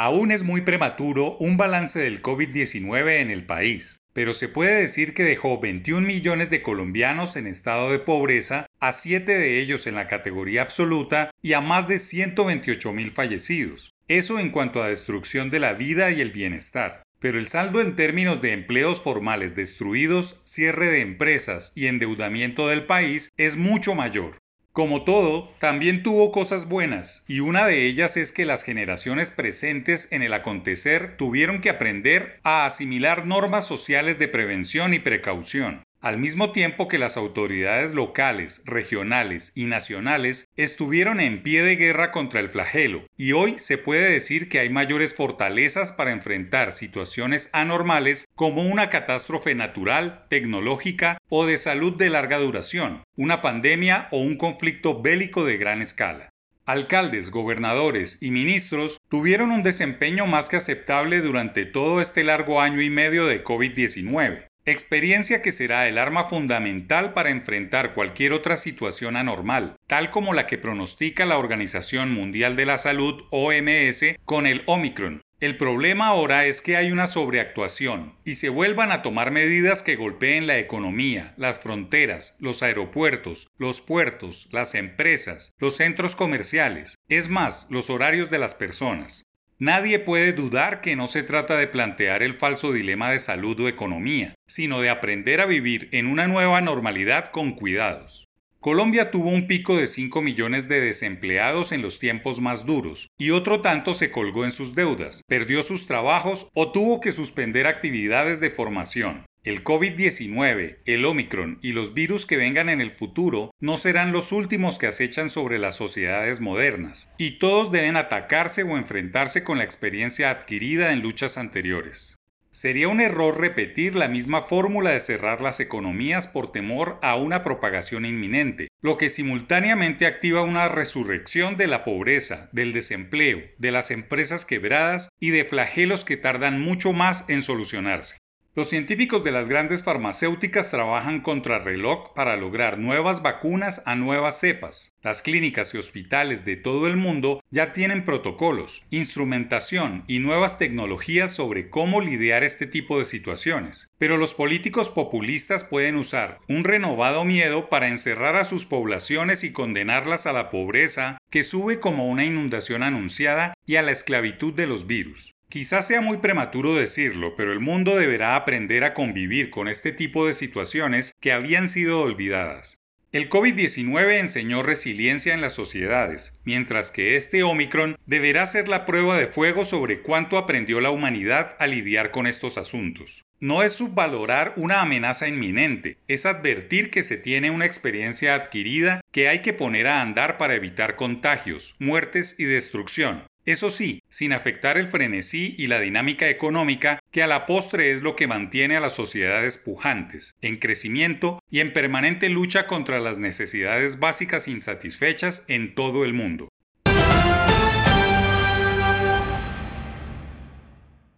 Aún es muy prematuro un balance del COVID-19 en el país, pero se puede decir que dejó 21 millones de colombianos en estado de pobreza, a 7 de ellos en la categoría absoluta y a más de 128 mil fallecidos. Eso en cuanto a destrucción de la vida y el bienestar. Pero el saldo en términos de empleos formales destruidos, cierre de empresas y endeudamiento del país es mucho mayor. Como todo, también tuvo cosas buenas, y una de ellas es que las generaciones presentes en el acontecer tuvieron que aprender a asimilar normas sociales de prevención y precaución al mismo tiempo que las autoridades locales, regionales y nacionales estuvieron en pie de guerra contra el flagelo, y hoy se puede decir que hay mayores fortalezas para enfrentar situaciones anormales como una catástrofe natural, tecnológica o de salud de larga duración, una pandemia o un conflicto bélico de gran escala. Alcaldes, gobernadores y ministros tuvieron un desempeño más que aceptable durante todo este largo año y medio de COVID-19 experiencia que será el arma fundamental para enfrentar cualquier otra situación anormal, tal como la que pronostica la Organización Mundial de la Salud OMS con el Omicron. El problema ahora es que hay una sobreactuación y se vuelvan a tomar medidas que golpeen la economía, las fronteras, los aeropuertos, los puertos, las empresas, los centros comerciales, es más, los horarios de las personas. Nadie puede dudar que no se trata de plantear el falso dilema de salud o economía, sino de aprender a vivir en una nueva normalidad con cuidados. Colombia tuvo un pico de 5 millones de desempleados en los tiempos más duros, y otro tanto se colgó en sus deudas, perdió sus trabajos o tuvo que suspender actividades de formación. El COVID-19, el Omicron y los virus que vengan en el futuro no serán los últimos que acechan sobre las sociedades modernas, y todos deben atacarse o enfrentarse con la experiencia adquirida en luchas anteriores. Sería un error repetir la misma fórmula de cerrar las economías por temor a una propagación inminente, lo que simultáneamente activa una resurrección de la pobreza, del desempleo, de las empresas quebradas y de flagelos que tardan mucho más en solucionarse. Los científicos de las grandes farmacéuticas trabajan contra reloj para lograr nuevas vacunas a nuevas cepas. Las clínicas y hospitales de todo el mundo ya tienen protocolos, instrumentación y nuevas tecnologías sobre cómo lidiar este tipo de situaciones. Pero los políticos populistas pueden usar un renovado miedo para encerrar a sus poblaciones y condenarlas a la pobreza que sube como una inundación anunciada y a la esclavitud de los virus. Quizás sea muy prematuro decirlo, pero el mundo deberá aprender a convivir con este tipo de situaciones que habían sido olvidadas. El COVID-19 enseñó resiliencia en las sociedades, mientras que este Omicron deberá ser la prueba de fuego sobre cuánto aprendió la humanidad a lidiar con estos asuntos. No es subvalorar una amenaza inminente, es advertir que se tiene una experiencia adquirida que hay que poner a andar para evitar contagios, muertes y destrucción. Eso sí, sin afectar el frenesí y la dinámica económica que a la postre es lo que mantiene a las sociedades pujantes, en crecimiento y en permanente lucha contra las necesidades básicas insatisfechas en todo el mundo.